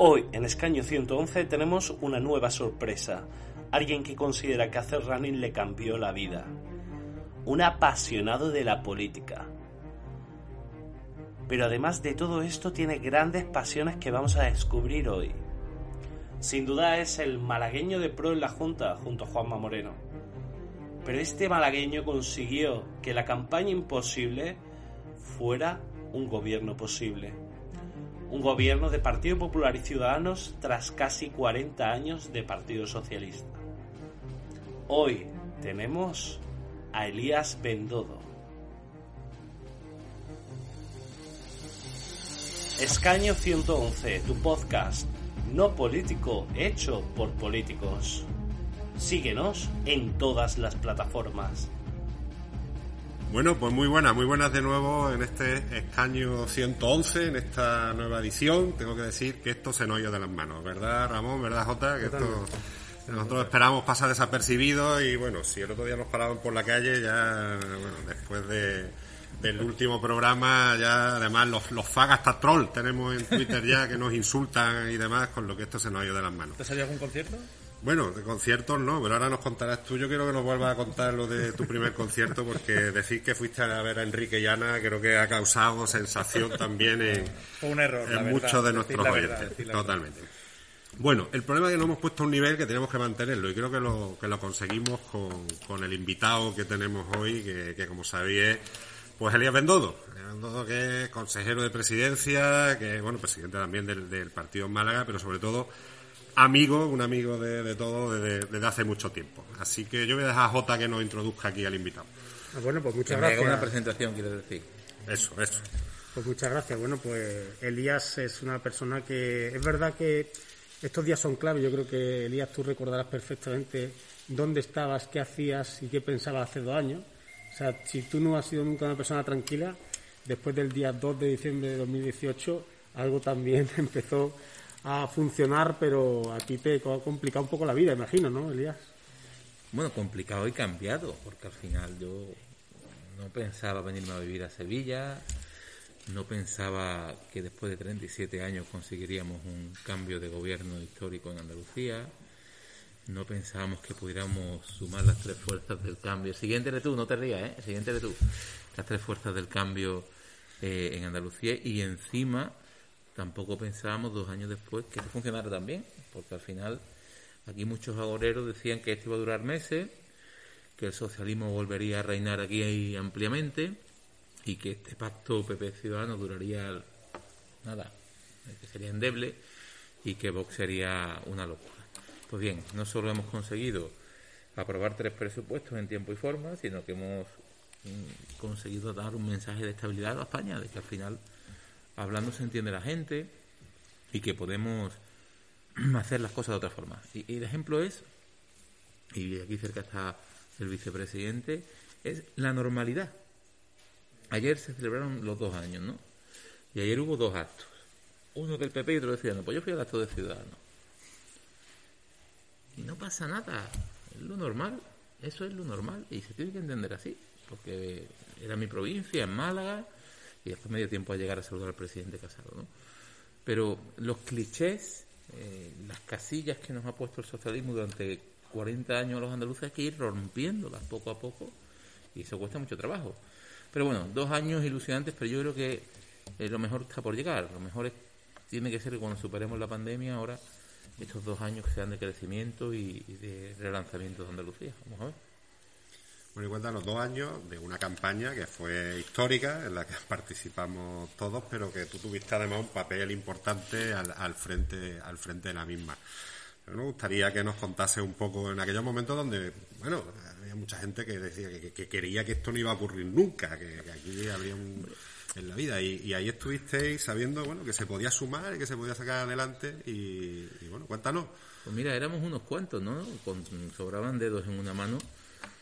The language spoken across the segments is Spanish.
Hoy, en Escaño 111, tenemos una nueva sorpresa. Alguien que considera que hacer running le cambió la vida. Un apasionado de la política. Pero además de todo esto, tiene grandes pasiones que vamos a descubrir hoy. Sin duda es el malagueño de pro en la Junta, junto a Juanma Moreno. Pero este malagueño consiguió que la campaña imposible fuera un gobierno posible. Un gobierno de Partido Popular y Ciudadanos tras casi 40 años de Partido Socialista. Hoy tenemos a Elías Bendodo. Escaño 111, tu podcast, no político, hecho por políticos. Síguenos en todas las plataformas. Bueno, pues muy buenas, muy buenas de nuevo en este escaño 111, en esta nueva edición. Tengo que decir que esto se nos ha ido de las manos, ¿verdad, Ramón? ¿Verdad, Jota? Que esto nosotros esperamos pasar desapercibido y bueno, si el otro día nos paraban por la calle, ya, bueno, después de, del último programa, ya además los, los fagas hasta troll tenemos en Twitter ya que nos insultan y demás, con lo que esto se nos ha ido de las manos. ¿Te salió algún concierto? Bueno, de conciertos no, pero ahora nos contarás tú. Yo quiero que nos vuelvas a contar lo de tu primer concierto, porque decir que fuiste a ver a Enrique y Ana creo que ha causado sensación también en, Fue un error. la en verdad, muchos de nuestros la oyentes. verdad, verdad. Totalmente. Bueno, el problema es que no hemos puesto un nivel que tenemos que mantenerlo y creo que lo, que lo conseguimos con, con el invitado que tenemos hoy, que, que como sabéis es pues Elías Bendodo. Elías Bendodo que es consejero de presidencia, que es, bueno, presidente también del, del partido en Málaga, pero sobre todo amigo, un amigo de, de todo desde, desde hace mucho tiempo. Así que yo voy a dejar a Jota que nos introduzca aquí al invitado. Ah, Bueno, pues Que muchas me haga una gracias. presentación, quiero decir. Eso, eso. Pues muchas gracias. Bueno, pues Elías es una persona que es verdad que estos días son clave. Yo creo que Elías tú recordarás perfectamente dónde estabas, qué hacías y qué pensabas hace dos años. O sea, si tú no has sido nunca una persona tranquila, después del día 2 de diciembre de 2018 algo también empezó a funcionar, pero a ti te ha complicado un poco la vida, imagino, ¿no, Elías? Bueno, complicado y cambiado, porque al final yo no pensaba venirme a vivir a Sevilla, no pensaba que después de 37 años conseguiríamos un cambio de gobierno histórico en Andalucía, no pensábamos que pudiéramos sumar las tres fuerzas del cambio. Siguiente eres tú, no te rías, ¿eh? Siguiente eres tú. Las tres fuerzas del cambio eh, en Andalucía y encima tampoco pensábamos dos años después que esto funcionara también, porque al final aquí muchos agoreros decían que esto iba a durar meses, que el socialismo volvería a reinar aquí ampliamente y que este pacto PP Ciudadano duraría nada, que sería endeble y que Vox sería una locura. Pues bien, no solo hemos conseguido aprobar tres presupuestos en tiempo y forma, sino que hemos mm, conseguido dar un mensaje de estabilidad a España, de que al final hablando se entiende la gente y que podemos hacer las cosas de otra forma. Y, el ejemplo es, y aquí cerca está el vicepresidente, es la normalidad. Ayer se celebraron los dos años, ¿no? Y ayer hubo dos actos. Uno del PP y otro de Ciudadanos. Pues yo fui al acto de Ciudadanos. Y no pasa nada. Es lo normal. Eso es lo normal. Y se tiene que entender así. Porque era mi provincia, en Málaga, y después me dio tiempo a llegar a saludar al presidente Casado, ¿no? Pero los clichés, eh, las casillas que nos ha puesto el socialismo durante 40 años a los andaluces, hay que ir rompiéndolas poco a poco. Y eso cuesta mucho trabajo. Pero bueno, dos años ilusionantes, pero yo creo que eh, lo mejor está por llegar. Lo mejor es- tiene que ser que cuando superemos la pandemia, ahora estos dos años sean de crecimiento y, y de relanzamiento de Andalucía. Vamos a ver. Bueno, y cuéntanos dos años de una campaña que fue histórica, en la que participamos todos, pero que tú tuviste además un papel importante al, al frente, al frente de la misma. Pero me gustaría que nos contase un poco en aquellos momentos donde, bueno, había mucha gente que decía que, que- que quería que esto no iba a ocurrir nunca, que, que aquí habría un en la vida y, y ahí estuvisteis sabiendo bueno que se podía sumar y que se podía sacar adelante y, y bueno cuéntanos Pues mira, éramos unos cuantos, ¿no? Con, sobraban dedos en una mano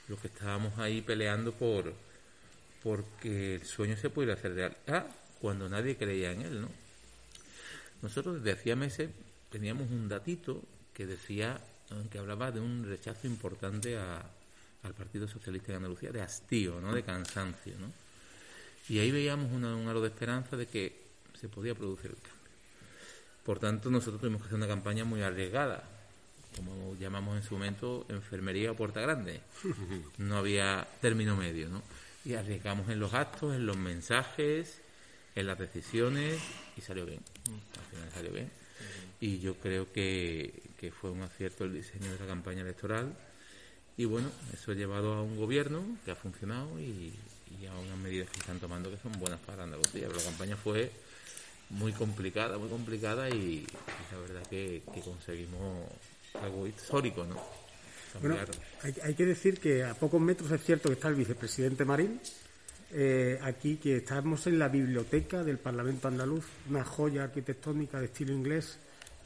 los que estábamos ahí peleando por porque el sueño se pudiera hacer realidad cuando nadie creía en él, ¿no? Nosotros desde hacía meses teníamos un datito que decía, que hablaba de un rechazo importante a- al Partido Socialista de Andalucía, de hastío, ¿no? De cansancio, ¿no? Y ahí veíamos una- un halo de esperanza de que se podía producir el cambio. Por tanto, nosotros tuvimos que hacer una campaña muy arriesgada, como llamamos en su momento enfermería o puerta grande. No había término medio, ¿no? Y arriesgamos en los actos, en los mensajes, en las decisiones y salió bien. Al final salió bien. Y yo creo que, que fue un acierto el diseño de la campaña electoral. Y bueno, eso ha llevado a un gobierno que ha funcionado y, y a unas medidas que están tomando que son buenas para Andalucía. Pero la campaña fue muy complicada, muy complicada y, la verdad que conseguimos algo histórico, ¿no? Bueno, hay que decir que a pocos metros es cierto que está el vicepresidente Marín, eh, aquí que estamos en la biblioteca del Parlamento andaluz, una joya arquitectónica de estilo inglés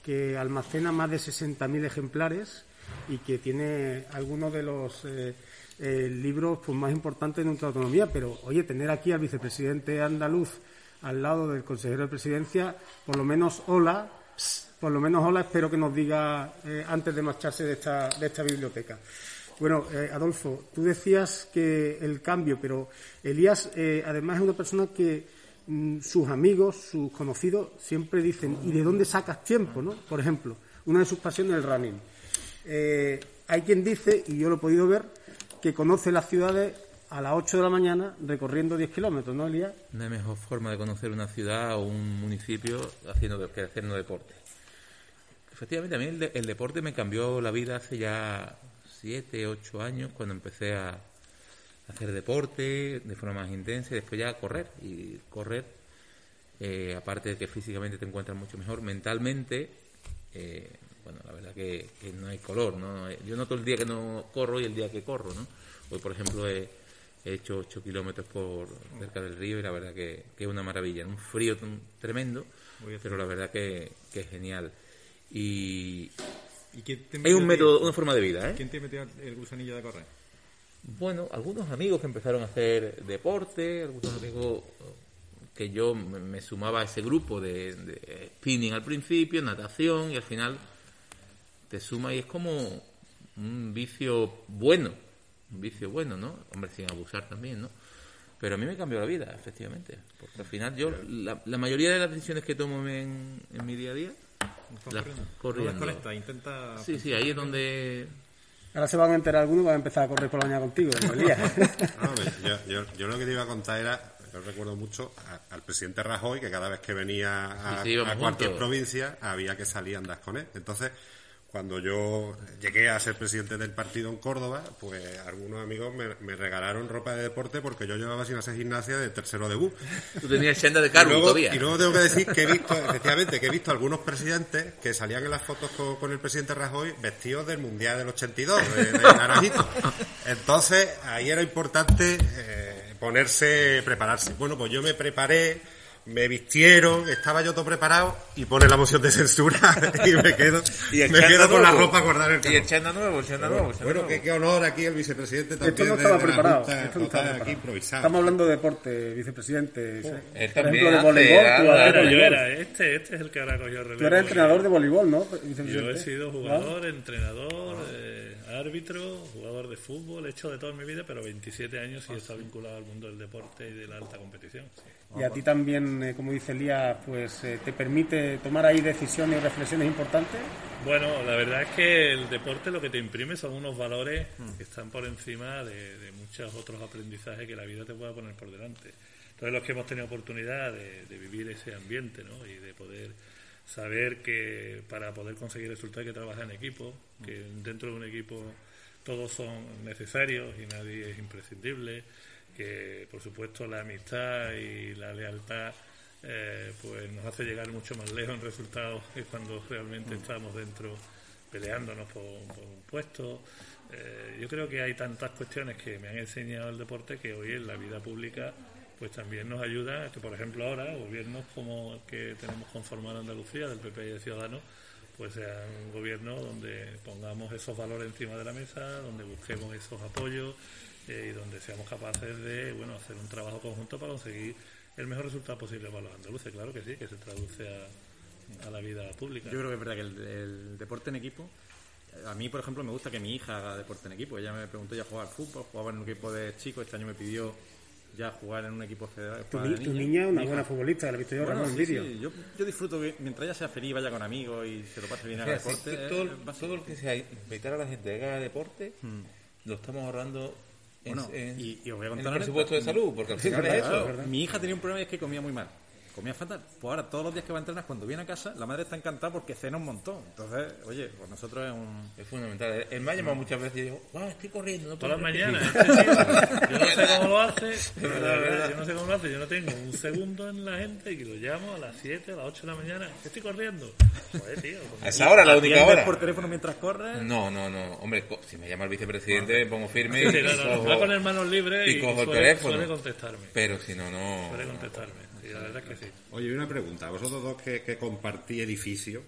que almacena más de 60.000 ejemplares y que tiene algunos de los eh, eh, libros pues, más importantes de nuestra autonomía. Pero, oye, tener aquí al vicepresidente andaluz al lado del consejero de presidencia, por lo menos hola, por lo menos hola, espero que nos diga eh, antes de marcharse de esta, de esta biblioteca. Bueno, eh, Adolfo, tú decías que el cambio, pero Elías eh, además es una persona que mm, sus amigos, sus conocidos, siempre dicen, ¿y de dónde sacas tiempo? ¿no? Por ejemplo, una de sus pasiones es el running. Hay quien dice, y yo lo he podido ver, que conoce las ciudades a las 8 de la mañana recorriendo 10 kilómetros, ¿no, Elías? No hay mejor forma de conocer una ciudad o un municipio haciendo que haciendo deporte. Efectivamente, a mí el, de- el deporte me cambió la vida hace ya siete, ocho años cuando empecé a hacer deporte de forma más intensa y después ya a correr. Y correr, eh, aparte de que físicamente te encuentras mucho mejor, mentalmente, eh, bueno, la verdad que, que no hay color, ¿no? Yo noto el día que no corro y el día que corro, ¿no? Hoy, por ejemplo, he, he hecho 8 kilómetros por cerca del río y la verdad que, que es una maravilla. Un frío tremendo, pero la verdad que, que es genial. Y ¿Y quién te hay un método, una forma de vida, ¿eh? ¿Quién te metió el gusanillo de correr? Bueno, algunos amigos que empezaron a hacer deporte, algunos amigos que yo me sumaba a ese grupo de, de spinning al principio, natación, y al final te suma y es como un vicio bueno, un vicio bueno, ¿no? Hombre, sin abusar también, ¿no? Pero a mí me cambió la vida, efectivamente, porque al final yo, la, la mayoría de las decisiones que tomo en, en mi día a día, ¿Estás las corriendo? No intenta... Sí, sí, ahí es donde Ahora se van a enterar algunos y van a empezar a correr por la mañana contigo, yo, yo- yo lo que te iba a contar era, yo recuerdo mucho a- al presidente Rajoy, que cada vez que venía a, Sí, sí, a cualquier provincia había que salir a andar con él. Entonces, cuando yo llegué a ser presidente del partido en Córdoba, pues algunos amigos me, me regalaron ropa de deporte porque yo llevaba sin hacer gimnasia de tercero de BU. tú tenías senda de cargo todavía. y luego tengo que decir que he visto, efectivamente, que he visto algunos presidentes que salían en las fotos con, con el presidente Rajoy vestidos del Mundial del 82, de, de naranjito. Entonces, ahí era importante eh, ponerse, prepararse. Bueno, pues yo me preparé, me vistieron, estaba yo todo preparado y pone la moción de censura y me quedo, Y me quedo con la ropa guardada en el Y chanda nuevo, el chanda nuevo, Bueno, nuevo. qué, qué honor aquí el vicepresidente también Esto no estaba de preparado. Junta, Esto no estaba preparado. aquí improvisado. Estamos hablando de deporte, vicepresidente. él Por también ejemplo, de voleibol. ah, tú, haces Claro, yo era este, este es el que ahora cogió el relevo. Tú eres entrenador de voleibol, ¿no, Yo he sido jugador, entrenador, eh, árbitro, jugador de fútbol, he hecho de todo en mi vida, pero 27 años y he estado vinculado al mundo del deporte y de la alta competición. sí. Y a ti también, eh, como dice Elías, pues eh, te permite tomar ahí decisiones y reflexiones importantes. Bueno, la verdad es que el deporte lo que te imprime son unos valores que están por encima de, de muchos otros aprendizajes que la vida te pueda poner por delante. Entonces los que hemos tenido oportunidad de, de vivir ese ambiente ¿no? y de poder saber que para poder conseguir resultados hay que trabajar en equipo, que dentro de un equipo todos son necesarios y nadie es imprescindible, que por supuesto la amistad y la lealtad eh, pues nos hace llegar mucho más lejos en resultados que cuando realmente estamos dentro peleándonos por, por un puesto. Eh, yo creo que hay tantas cuestiones que me han enseñado el deporte que hoy en la vida pública pues también nos ayuda a que, por ejemplo, ahora gobiernos como el que tenemos conformado en Andalucía, del PP y de Ciudadanos, pues sean un gobierno donde pongamos esos valores encima de la mesa, donde busquemos esos apoyos eh, y donde seamos capaces de bueno hacer un trabajo conjunto para conseguir el mejor resultado posible para los andaluces. Claro que sí, que se traduce a, la vida pública. Yo creo que es verdad que el, el deporte en equipo... A mí, por ejemplo, me gusta que mi hija haga deporte en equipo. Ella me preguntó ya jugar al fútbol, jugaba en un equipo de chicos, este año me pidió ya jugar en un equipo federal. Tu, ni- niña. es una buena futbolista, la he visto yo Bueno, Ramón, en sí, vídeo. sí, Yo, yo disfruto que mientras ella sea feliz, vaya con amigos y se lo pase bien O a sea, el deporte. todo, lo que sea invitar a la gente a que haga deporte, lo estamos ahorrando en, Bueno, en- y- y os voy a en contar el presupuesto de salud, porque al final es eso. Mi hija tenía un problema y es que comía muy mal. Comía fatal. Pues ahora, todos los días que va a entrenar, cuando viene a casa, la madre está encantada porque cena un montón. Entonces, oye, pues nosotros es un. Es fundamental. Él me ha llamado muchas veces y digo, "Ah, estoy corriendo. No Todas las mañanas, repetir". este tío, yo no sé cómo lo hace, yo no sé cómo lo hace, yo no tengo un segundo en la gente y lo llamo a las 7, a las 8 de la mañana, estoy corriendo. Joder, tío, A esa hora, la única ¿Atiendes hora. por teléfono mientras corres? No, no, no. Hombre, si me llama el vicepresidente, me pongo firme Sí, y, no, no, no, cojo- va con hermanos libres y y, cojo el suele, teléfono. suele contestarme. Pero si no, no. Suele contestarme. Sí, la verdad es que sí. Oye, y una pregunta. Vosotros dos que, que compartí edificio,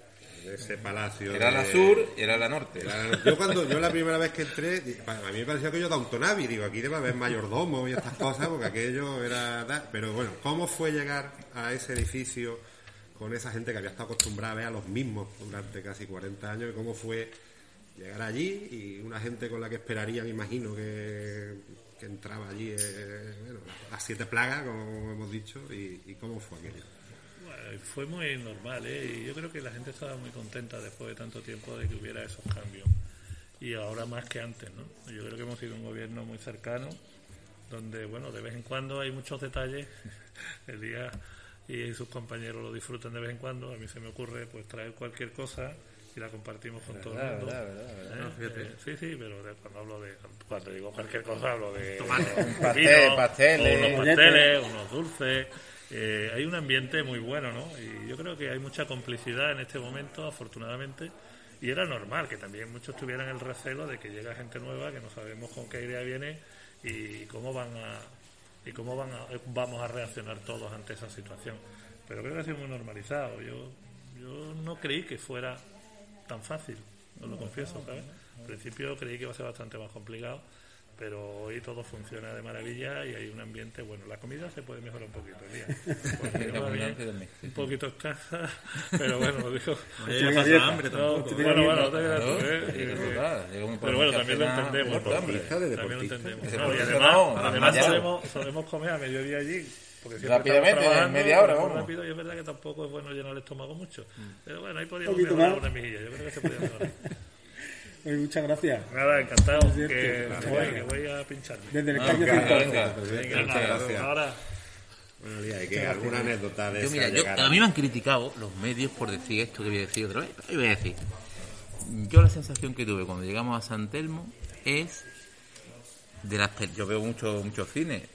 de ese palacio. Era la de- sur y era la norte. Era- Yo cuando yo la primera vez que entré, a mí me pareció aquello Downton Abbey, digo, aquí debe haber mayordomo y estas cosas, porque aquello era... Pero bueno, ¿cómo fue llegar a ese edificio con esa gente que había estado acostumbrada a ver a los mismos durante casi 40 años? ¿Y cómo fue llegar allí y una gente con la que esperaría, me imagino, que, que entraba allí, eh, bueno, las siete plagas, como hemos dicho, y, cómo fue aquello? Fue muy normal, ¿eh? Y yo creo que la gente estaba muy contenta después de tanto tiempo de que hubiera esos cambios. Y ahora más que antes, ¿no? Yo creo que hemos sido un gobierno muy cercano, donde, bueno, de vez en cuando hay muchos detalles. El día y sus compañeros lo disfrutan de vez en cuando. A mí se me ocurre, pues, traer cualquier cosa y la compartimos con todo el mundo. ¿Eh? Eh, sí, sí, pero de- cuando hablo de cuando digo cualquier cosa hablo de unos Pastel, vinos, pasteles, unos pasteles, unos dulces. Eh, hay un ambiente muy bueno, ¿no? Y yo creo que hay mucha complicidad en este momento, afortunadamente. Y era normal que también muchos tuvieran el recelo de que llega gente nueva, que no sabemos con qué idea viene y cómo van a y cómo van a- vamos a reaccionar todos ante esa situación. Pero creo que ha sido muy normalizado. Yo yo no creí que fuera tan fácil, os lo confieso, ¿sabes? Al principio creí que iba a ser bastante más complicado, pero hoy todo funciona de maravilla y hay un ambiente bueno. La comida se puede mejorar un poquito, el día. Un poquito escasa, pero bueno, lo digo. Pasa hambre No, tampoco. bueno, bueno, no ¿eh? Pero bueno, también lo entendemos. También lo entendemos. No, y además, no, solemos comer a mediodía allí. Rápidamente, en media hora, vamos. rápido, y es verdad que tampoco es bueno llenar el estómago mucho. Mm. Pero bueno, ahí podríamos poquito mejorar más. una mejilla. Yo creo que se podría mejorar. Eh, muchas gracias. Nada, encantado. Que, Claro. voy, que voy a pincharme. Desde el Ah, escaño venga, 111. venga. Venga, Muchas gracias. Ahora. Bueno, Lía, ¿y qué? ¿Alguna anécdota de Yo, mira, yo- a mí me han criticado los medios por decir esto que voy a decir otra vez. pero voy a decir. Yo la sensación que tuve cuando llegamos a San Telmo es de las yo veo mucho muchos cines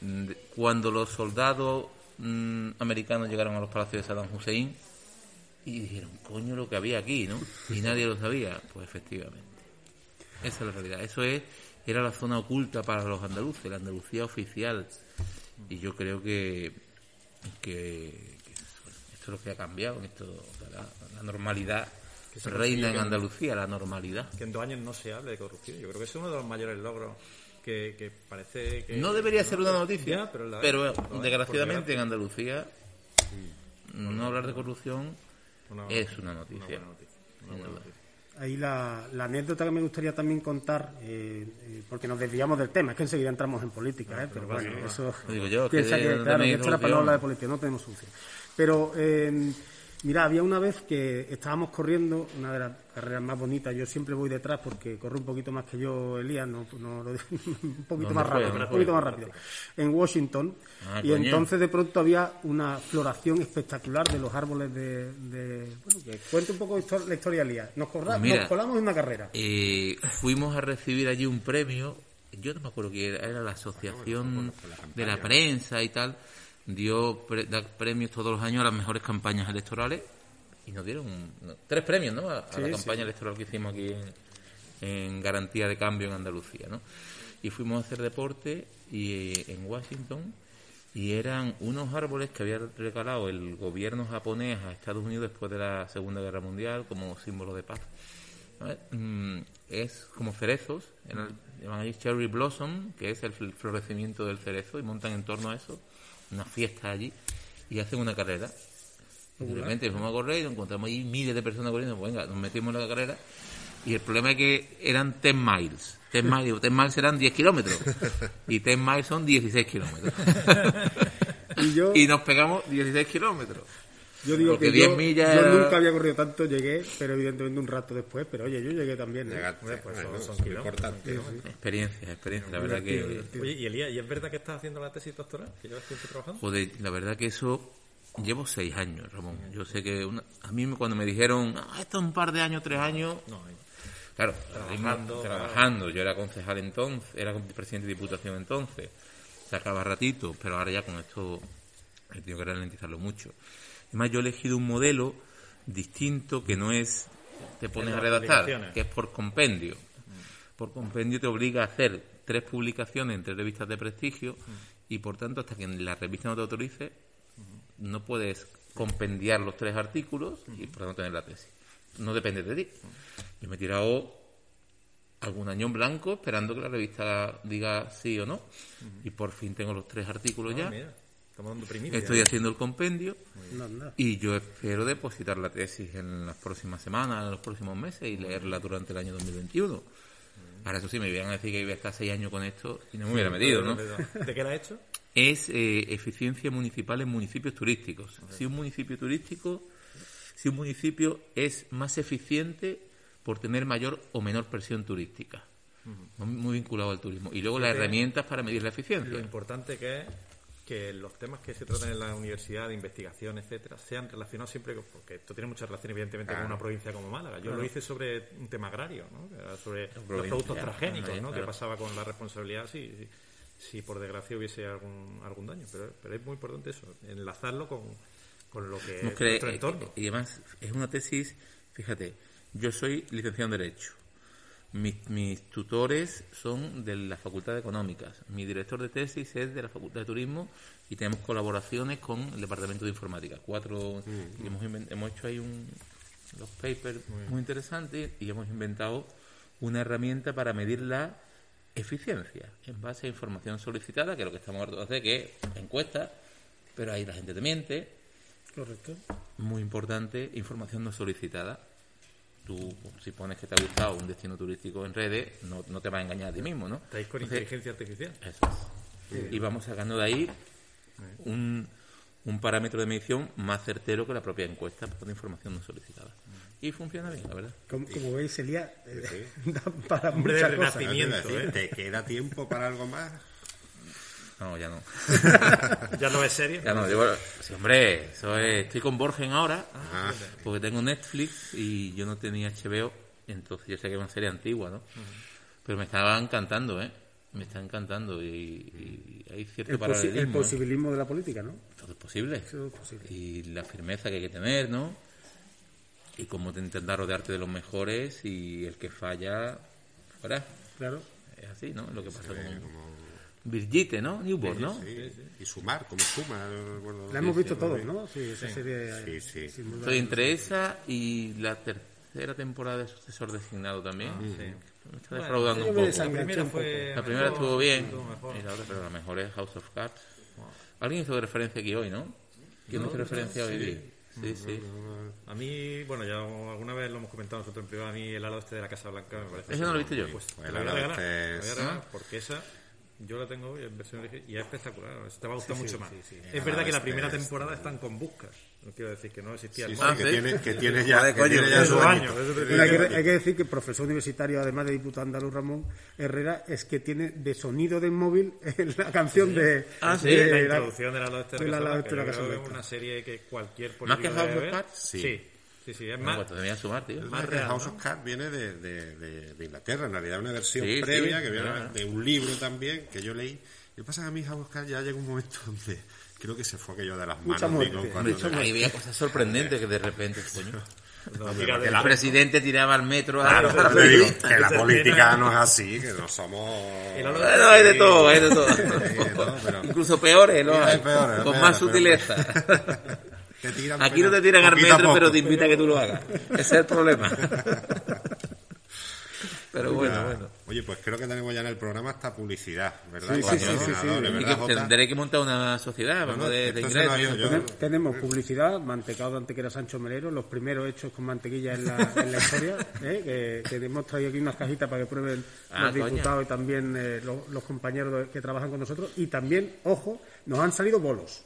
cuando los soldados mm, americanos llegaron a los palacios de Saddam Hussein y dijeron coño lo que había aquí no y nadie lo sabía. Pues efectivamente esa es la realidad. Eso es era la zona oculta para los andaluces la Andalucía oficial. Y yo creo que que, que esto es lo que ha cambiado esto la, la normalidad se reina en. Andalucía la normalidad. Que en dos años no se hable de corrupción. Yo creo que es uno de los mayores logros que, que parece que... No debería ser una noticia, Ya, pero la- pero desgraciadamente en Andalucía no hablar de corrupción Una- es una noticia. una noticia. Ahí la, la anécdota que me gustaría también contar, eh, eh, porque nos desviamos del tema, es que enseguida entramos en política, ¿eh? pero bueno, eso digo yo, que piensa que, no claro, para no solución. hablar de política, no tenemos solución. Pero, eh, mira, había una vez que estábamos corriendo, una de las carreras más bonitas, yo siempre voy detrás porque corre un poquito más que yo, Elías, no, no lo- un poquito ¿Dónde más fue? rápido, ¿Dónde un poquito más rápido, en Washington, Ah, y coño. entonces de pronto había una floración espectacular de los árboles de... de- bueno, que cuente un poco la historia, Elías. Nos, corra- Pues mira, nos colamos en una carrera. Eh, fuimos a recibir allí un premio, yo no me acuerdo qué era, era la asociación de la prensa y tal, dio pre- da premios todos los años a las mejores campañas electorales y nos dieron no, tres premios ¿no? a, la sí. campaña electoral que hicimos aquí en, en garantía de cambio en Andalucía. ¿no? Y fuimos a hacer deporte y, eh, en Washington y eran unos árboles que había regalado el gobierno japonés a Estados Unidos después de la Segunda Guerra Mundial como símbolo de paz. Mm, Es como cerezos, en el- llaman allí cherry blossom, que es el fl- florecimiento del cerezo, y montan en torno a eso una fiesta allí y hacen una carrera. Y de repente fuimos a correr y nos encontramos ahí miles de personas corriendo, pues venga, nos metimos en la carrera Y el problema es que eran 10 miles. 10 miles, 10 miles eran 10 kilómetros. Y 10 miles son 16 kilómetros. Y yo, y nos pegamos 16 kilómetros. Yo digo porque que 10 yo, millas yo era- nunca había corrido tanto, llegué, pero evidentemente un rato después, pero oye, yo llegué también. ¿eh? Llegaste, Hombre, pues son- bueno, son kilómetros, importante. Experiencia, experiencia. La verdad que... Oye, y Elías, ¿y es verdad que estás haciendo la tesis doctoral? ¿Que llevas tiempo trabajando? Joder, la verdad que eso llevo seis años, Ramón. Yo sé que una- a mí cuando me dijeron, ah, esto es un par de años, tres años, No, claro, Trabajando, trabajando, trabajando. Yo era concejal entonces, era presidente de diputación entonces, sacaba ratito, pero ahora ya con esto he tenido que ralentizarlo mucho. Además, yo he elegido un modelo distinto que no es, te pones a redactar, que es por compendio. Por compendio te obliga a hacer tres publicaciones en tres revistas de prestigio y por tanto hasta que la revista no te autorice no puedes compendiar los tres artículos y por tanto tener la tesis. No depende de ti. Yo me he tirado algún año en blanco esperando que la revista diga sí o no y por fin tengo los tres artículos Ah, ya. mira. Estoy haciendo el compendio y yo espero depositar la tesis en las próximas semanas, en los próximos meses y leerla durante el año 2021. Ahora eso sí, me iban a decir que iba a estar seis años con esto y no me hubiera metido, ¿no? ¿De qué la has hecho? Es eh, eficiencia municipal en municipios turísticos. Si un municipio turístico, si un municipio es más eficiente por tener mayor o menor presión turística. Muy- Muy vinculado al turismo. Y luego las herramientas para medir la Lo eficiencia. importante que es que los temas que se tratan en la universidad, de investigación, etcétera, sean relacionados siempre con, porque esto tiene mucha relación evidentemente con una provincia como Málaga. Yo lo hice sobre un tema agrario, ¿no? Sobre los productos transgénicos, ¿no? claro. ¿Qué pasaba con la responsabilidad si, si, si por desgracia hubiese algún, algún daño? Pero, pero es muy importante eso, enlazarlo con, con lo que No es cree- nuestro entorno. y además es una tesis, fíjate, yo soy licenciado en Derecho. Mis, mis tutores son de la Facultad de Económicas. Mi director de tesis es de la Facultad de Turismo y tenemos colaboraciones con el Departamento de Informática. Cuatro, y hemos, inven- hemos hecho ahí un, los papers muy interesantes y hemos inventado una herramienta para medir la eficiencia en base a información solicitada, que es lo que estamos hartos de hacer, que es encuesta, pero ahí la gente te miente, Correcto. muy importante, información no solicitada. Tú, si pones que te ha gustado un destino turístico en redes, no, no te va a engañar a ti mismo, ¿no? Estáis con Entonces, inteligencia artificial. eso es. Y vamos sacando de ahí un, un parámetro de medición más certero que la propia encuesta por información no solicitada. Y funciona bien, la verdad. Como, como veis, Elías eh, para Hombre de muchas cosas. a decir, ¿eh? ¿Te queda tiempo para algo más? No, ya no. ¿Ya no es serio? Ya no, yo, sí, hombre, eso es- estoy con Borgen ahora, Ah, porque tengo Netflix y yo no tenía HBO, entonces yo sé que es una serie antigua, ¿no? Pero me estaba encantando, ¿eh? Me está encantando y, y hay cierto El, el. ¿eh? posibilismo de la política, ¿no? Todo es posible. Eso es posible. Y la firmeza que hay que tener, ¿no? Y cómo te intentar rodearte de los mejores y el que falla, fuera. Claro. Es así, ¿no? Lo que pasa con Birgitte, ¿no? Newborn, ¿no? sí. Y sumar, como suma. no recuerdo. La hemos Sí, visto sí, todos, sí. ¿no? Sí, esa serie. Sí, sí. sin duda. Estoy entre esa y la tercera temporada de Sucesor Designado también. Me está defraudando un poco. La primera un fue. La primera mejor, estuvo bien, y la otra, pero la mejor es House of Cards. Alguien hizo referencia aquí hoy, ¿no? ¿Quién hizo referencia hoy? Sí, sí. A mí, bueno, ya alguna vez lo hemos comentado nosotros en privado, a mí el halo este de la Casa Blanca me parece... Ese no lo he visto yo. Pues Pues el lo voy a halo regalar, este te lo voy a es- regalar, porque esa yo la tengo en versión original y es espectacular, te va a gustar Sí, sí, mucho más. sí, sí. Es verdad que la este primera temporada están con buscas, no quiero decir que no existía Sí, el que sí. tiene, que tiene ya, que coño, tiene ya su año. Bueno, hay, que, hay que decir que el profesor universitario, además de diputado andaluz Ramón Herrera, es que tiene de sonido del móvil la canción de, Ah, sí. de la la- introducción de la este de la este de la Blanca, Casa yo creo que es Blanca. una serie que cualquier ¿Más que político House of. Cards? Sí, sí, sí, es Bueno, más... pues sumar, tío. Más real, House ¿no? of Cards viene de, de, de- de Inglaterra, en realidad una versión Sí, sí, previa que viene claro. de un libro también que yo leí. Lo que pasa es que a mí House of Cards ya llega un momento donde creo que se fue aquello de las manos. Mucha ahí veía cosas sorprendentes que de repente, coño. No, El presidente tiraba al metro. Claro, digo que la política no es así, que no somos... El halo de- Bueno, hay de todo, hay de todo. No, Incluso peores, ¿no? Hay peores, Con peores, más sutileza. Te tiran Aquí no te tiran al metro, pero te invita a que tú lo hagas. Ese es el problema. Pero bueno, bueno. Oye, pues creo que tenemos ya en el programa hasta publicidad, ¿verdad? Sí, sí, sí, ¿verdad, que tendré que montar una sociedad, vamos, de, ingresos. yo- Tenemos publicidad, mantecado de Antequera Sancho Melero, los primeros hechos con mantequilla en la, en la historia, ¿eh? que, que hemos traído aquí unas cajitas para que prueben Ah, los diputados y también eh, los, los compañeros que trabajan con nosotros. Y también, ojo, nos han salido bolos.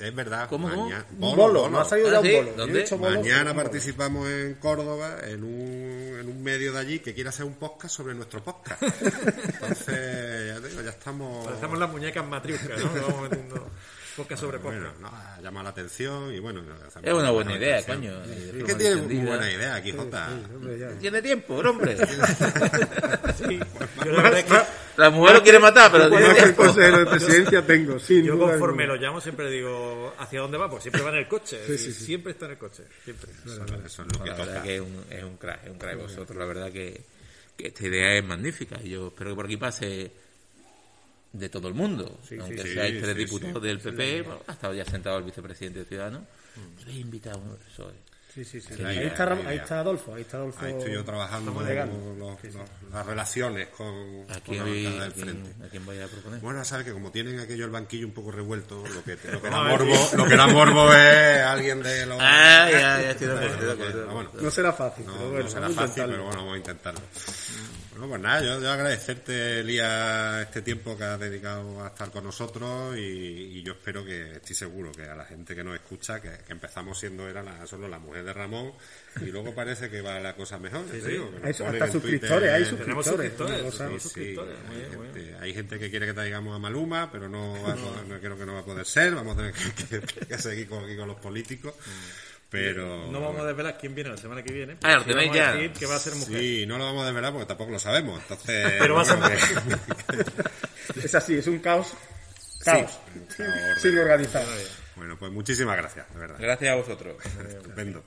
Es verdad. ¿Cómo, cómo? maña- Un bolo, bolo, bolo. nos ha salido Ah, ya ¿sí? un bolo. ¿Dónde? he Mañana participamos en Córdoba en un, en un medio de allí que quiere hacer un podcast sobre nuestro podcast. Entonces, ya, te digo, ya estamos... Parecemos las muñecas matriuscas, ¿no? Vamos metiendo podcast sobre podcast. Bueno, no, ha llamado la atención y bueno... Es una buena idea, atención. coño. y de Es que tiene muy buena idea aquí, Jota. Hombre, ya. Tiene tiempo, hombre. Sí. Yo la verdad es que La mujer lo quiere matar, pero que el consejero de presidencia tengo, sin yo duda conforme alguna. lo llamo siempre digo hacia dónde va, pues siempre va en el coche. y Siempre está en el coche. Siempre. Eso, eso es lo que La verdad toca. que es un, es un crack, es un crack vosotros. La verdad que, que esta idea es magnífica. y Yo espero que por aquí pase de todo el mundo. Aunque sí, seáis sí, tres sí, diputados del PP, bueno, ha estado ya sentado el vicepresidente de Ciudadanos. Yo he invitado a uno del PSOE. Sí, sí, sí. Ahí idea, está, ahí está Adolfo, ahí está Adolfo. Ahí estoy yo trabajando los- los- las relaciones con, ¿A con a del frente. a quién vais a proponer? Bueno, sabes que como tienen aquello el banquillo un poco revuelto, lo que, lo que da No, morbo, lo que da morbo es alguien de los... Ah, ya, ya, estoy de acuerdo. No será fácil, no, pero no bueno, será vamos a fácil, intentarlo. pero bueno, vamos a intentarlo. Bueno, pues nada, yo, yo agradecerte, Elías, este tiempo que has dedicado a estar con nosotros y, y yo espero que, estoy seguro que a la gente que nos escucha, que, que empezamos siendo era la, solo la mujer de Ramón y luego parece que va la cosa mejor. te digo, que ponen hasta en suscriptores, hay Twitter- Tenemos suscriptores. Sí, sí, hay, muy gente, bien. hay gente que quiere que traigamos a Maluma, pero no, va a poder- no creo que no va a poder ser. Vamos a tener que, que- que seguir con, aquí con los políticos. Pero. No vamos a desvelar quién viene la semana que viene. Ah, a ya. decir que va a ser mujer. Sí, no lo vamos a desvelar porque tampoco lo sabemos. Entonces. Pero va a ser Es así, es un caos. Caos. Sí. Sin organizar. Bueno, pues muchísimas gracias, de verdad. Gracias a vosotros. Estupendo.